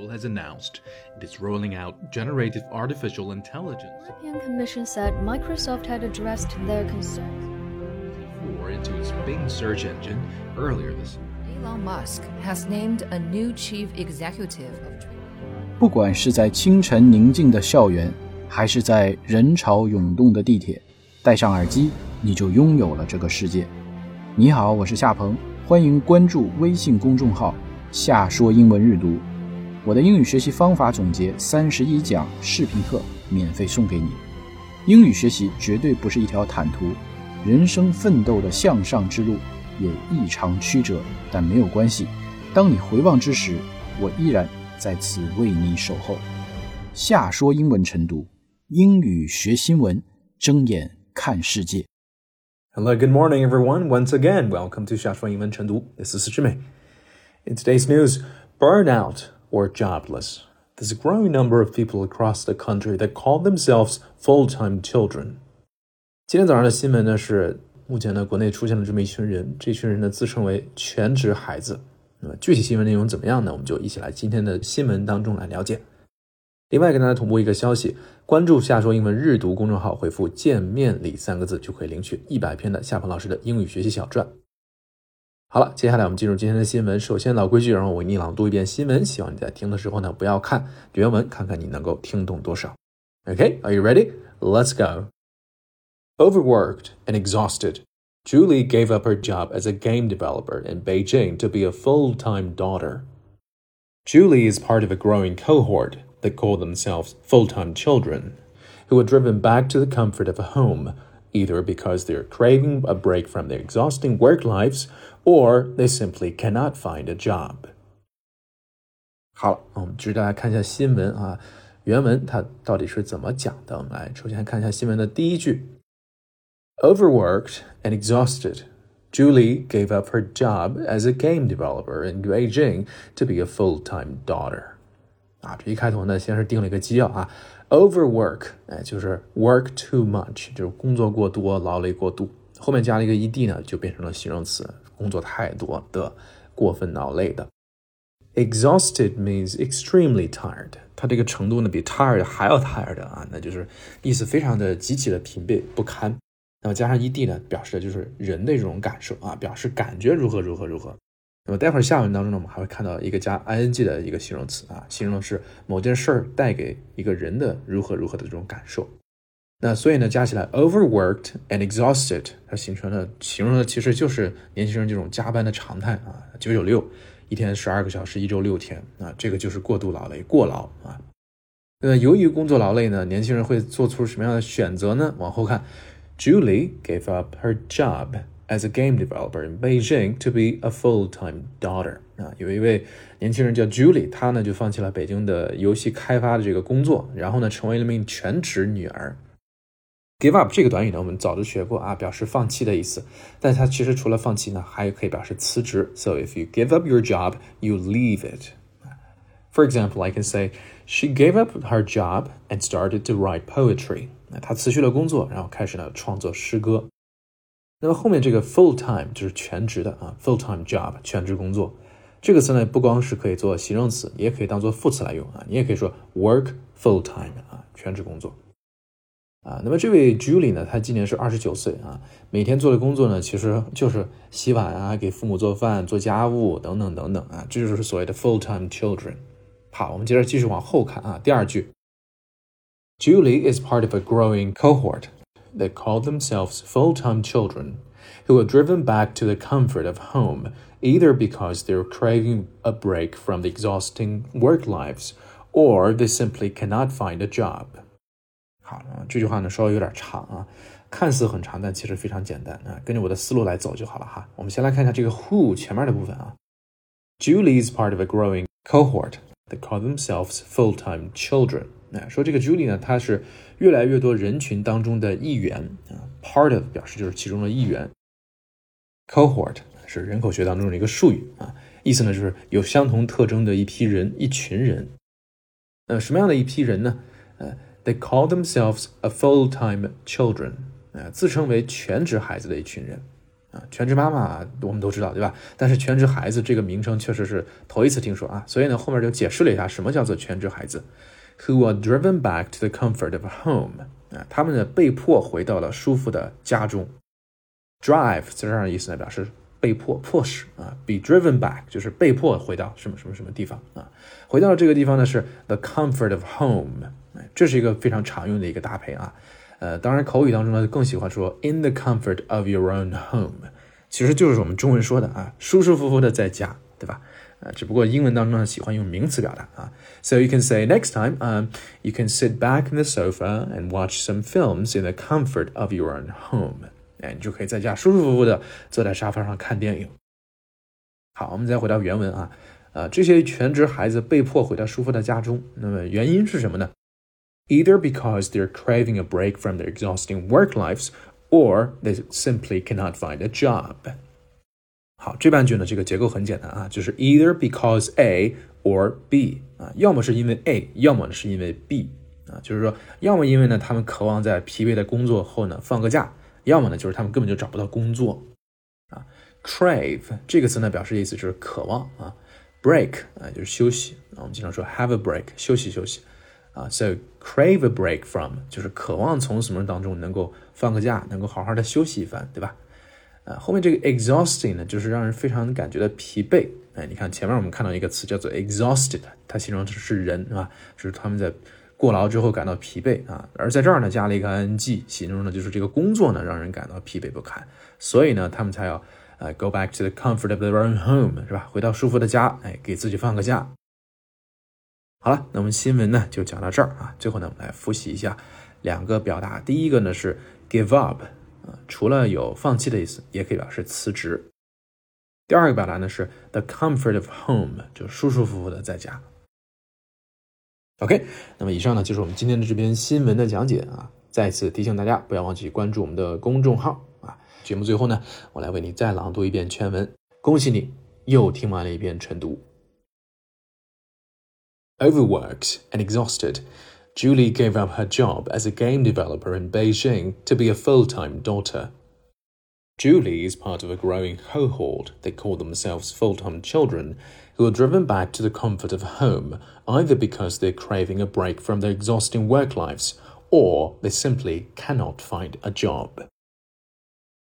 Seoul has announced it is rolling out generative artificial intelligence. The European Commission said Microsoft had addressed their concerns. into its Bing search engine earlier this year. Elon Musk has named a new chief executive of Twitter. 不管是在清晨宁静的校园，还是在人潮涌动的地铁，戴上耳机，你就拥有了这个世界。你好，我是夏鹏，欢迎关注微信公众号“夏说英文日读”。 我的英语学习方法总结三十一讲视频课免费送给你。英语学习绝对不是一条坦途。人生奋斗的向上之路也异常曲折，但没有关系。当你回望之时，我依然在此为你守候。夏说英文晨读，英语学新闻，睁眼看世界。Hello, good morning, everyone. Once again, welcome to 夏说英文晨读。This is 志美。In today's news, burnout or jobless. There's a growing number of people across the country that call themselves full-time children. 今天早上的新闻呢是，目前呢国内出现了这么一群人，这群人呢自称为全职孩子。那么具体新闻内容怎么样呢？我们就一起来今天的新闻当中来了解。另外，跟大家同步一个消息：关注“夏说英文日读”公众号，回复“见面礼”三个字，就可以领取一百篇的夏鹏老师的英语学习小传。好了，接下来我们进入今天的新闻。首先，老规矩，让我为你朗读一遍新闻。希望你在听的时候呢，不要看原文，看看你能够听懂多少。OK，Are you ready? Let's go. Overworked and exhausted, Julie gave up her job as a game developer in Beijing to be a full time daughter. Julie is part of a growing cohort that call themselves full time children, who are driven back to the comfort of a home, either because they're craving a break from their exhausting work lives or they simply cannot find a job. 好，我们知大家看一下新闻啊，原文它到底是怎么讲的？我们来首先看一下新闻的第一句。Overworked and exhausted, Julie gave up her job as a game developer in Beijing to be a full-time daughter. 啊，这一开头呢，先是定了一个基调啊 ，overwork，哎，就是 work too much，就是工作过多、劳累过度。后面加了一个 ed 呢，就变成了形容词，工作太多的、过分劳累的。Exhausted means extremely tired，它这个程度呢，比 tired 还要 tired 啊，那就是意思非常的极其的疲惫不堪。那么加上 ed 呢，表示的就是人的这种感受啊，表示感觉如何如何如何。那么待会儿下文当中呢，我们还会看到一个加 ing 的一个形容词啊，形容的是某件事儿带给一个人的如何如何的这种感受。那所以呢，加起来 overworked and exhausted，它形成了形容的其实就是年轻人这种加班的常态啊，九九六，一天十二个小时，一周六天啊，这个就是过度劳累、过劳啊。那由于工作劳累呢，年轻人会做出什么样的选择呢？往后看。Julie gave up her job as a game developer in Beijing to be a full-time daughter 啊，有一位年轻人叫 Julie，她呢就放弃了北京的游戏开发的这个工作，然后呢成为了一名全职女儿。Give up 这个短语呢，我们早就学过啊，表示放弃的意思。但它其实除了放弃呢，还可以表示辞职。So if you give up your job, you leave it. For example, I can say she gave up her job and started to write poetry. 那他辞去了工作，然后开始呢创作诗歌。 那么后面这个 full time 就是全职的啊，full time job 全职工作。这个词呢不光是可以做形容词，也可以当做副词来用啊。你也可以说 work full time 啊，全职工作。啊，那么这位 Julie 呢，她今年是二十九岁啊，每天做的工作呢其实就是洗碗啊，给父母做饭、做家务等等等等啊，这就是所谓的 full time children。好，我们接着继续往后看啊，第二句。Julie is part of a growing cohort that call themselves full time children who are driven back to the comfort of home either because they're craving a break from the exhausting work lives or they simply cannot find a job. 好，这句话呢稍微有点长啊，看似很长，但其实非常简单啊，跟着我的思路来走就好了哈。我们先来看一下这个 who 前面的部分啊。Julie is part of a growing cohort that call themselves full-time children 哎，说这个 Julie 呢，她是越来越多人群当中的一员啊，part of 表示就是其中的一员，cohort 是人口学当中的一个术语啊，意思呢就是有相同特征的一批人、一群人。呃，什么样的一批人呢？呃，they call themselves a full-time children，啊，自称为全职孩子的一群人。啊，全职妈妈我们都知道，对吧？但是全职孩子这个名称确实是头一次听说啊，所以呢，后面就解释了一下什么叫做全职孩子，who are driven back to the comfort of home 啊，他们呢被迫回到了舒服的家中。drive 在这儿的意思呢，表示被迫、迫使啊，be driven back 就是被迫回到什么什么什么地方啊，回到这个地方呢是 the comfort of home，这是一个非常常用的一个搭配啊。呃，当然口语当中呢更喜欢说 in the comfort of your own home，其实就是我们中文说的啊，舒舒服服的在家，对吧？啊，只不过英文当中呢喜欢用名词表达啊。So you can say next time, um, you can sit back in the sofa and watch some films in the comfort of your own home。哎，你就可以在家舒舒服服的坐在沙发上看电影。好，我们再回到原文啊，呃，这些全职孩子被迫回到舒服的家中，那么原因是什么呢？either because they're craving a break from their exhausting work lives or they simply cannot find a job. 好，这半句呢，这个结构很简单啊，就是 either because A or B 啊，要么是因为 A，要么呢是因为 B 啊，就是说，要么因为呢他们渴望在疲惫的工作后呢放个假，要么呢就是他们根本就找不到工作啊。crave 这个词呢表示意思就是渴望啊，break 啊就是休息啊，我们经常说 have a break 休息休息。啊，so crave a break from 就是渴望从什么当中能够放个假，能够好好的休息一番，对吧？啊，后面这个 exhausting 呢，就是让人非常感觉到疲惫。哎，你看前面我们看到一个词叫做 exhausted，它形容的是人，是吧？就是他们在过劳之后感到疲惫啊。而在这儿呢，加了一个 ing，形容的就是这个工作呢让人感到疲惫不堪，所以呢，他们才要呃 go back to the comfort of their own home，是吧？回到舒服的家，哎，给自己放个假。好了，那我们新闻呢就讲到这儿啊。最后呢，我们来复习一下两个表达。第一个呢是 give up 啊，除了有放弃的意思，也可以表示辞职。第二个表达呢是 the comfort of home，就舒舒服服的在家。OK，那么以上呢就是我们今天的这篇新闻的讲解啊。再次提醒大家，不要忘记关注我们的公众号啊。节目最后呢，我来为你再朗读一遍全文。恭喜你又听完了一遍晨读。Overworked and exhausted, Julie gave up her job as a game developer in Beijing to be a full time daughter. Julie is part of a growing cohort, they call themselves full time children, who are driven back to the comfort of home, either because they're craving a break from their exhausting work lives or they simply cannot find a job.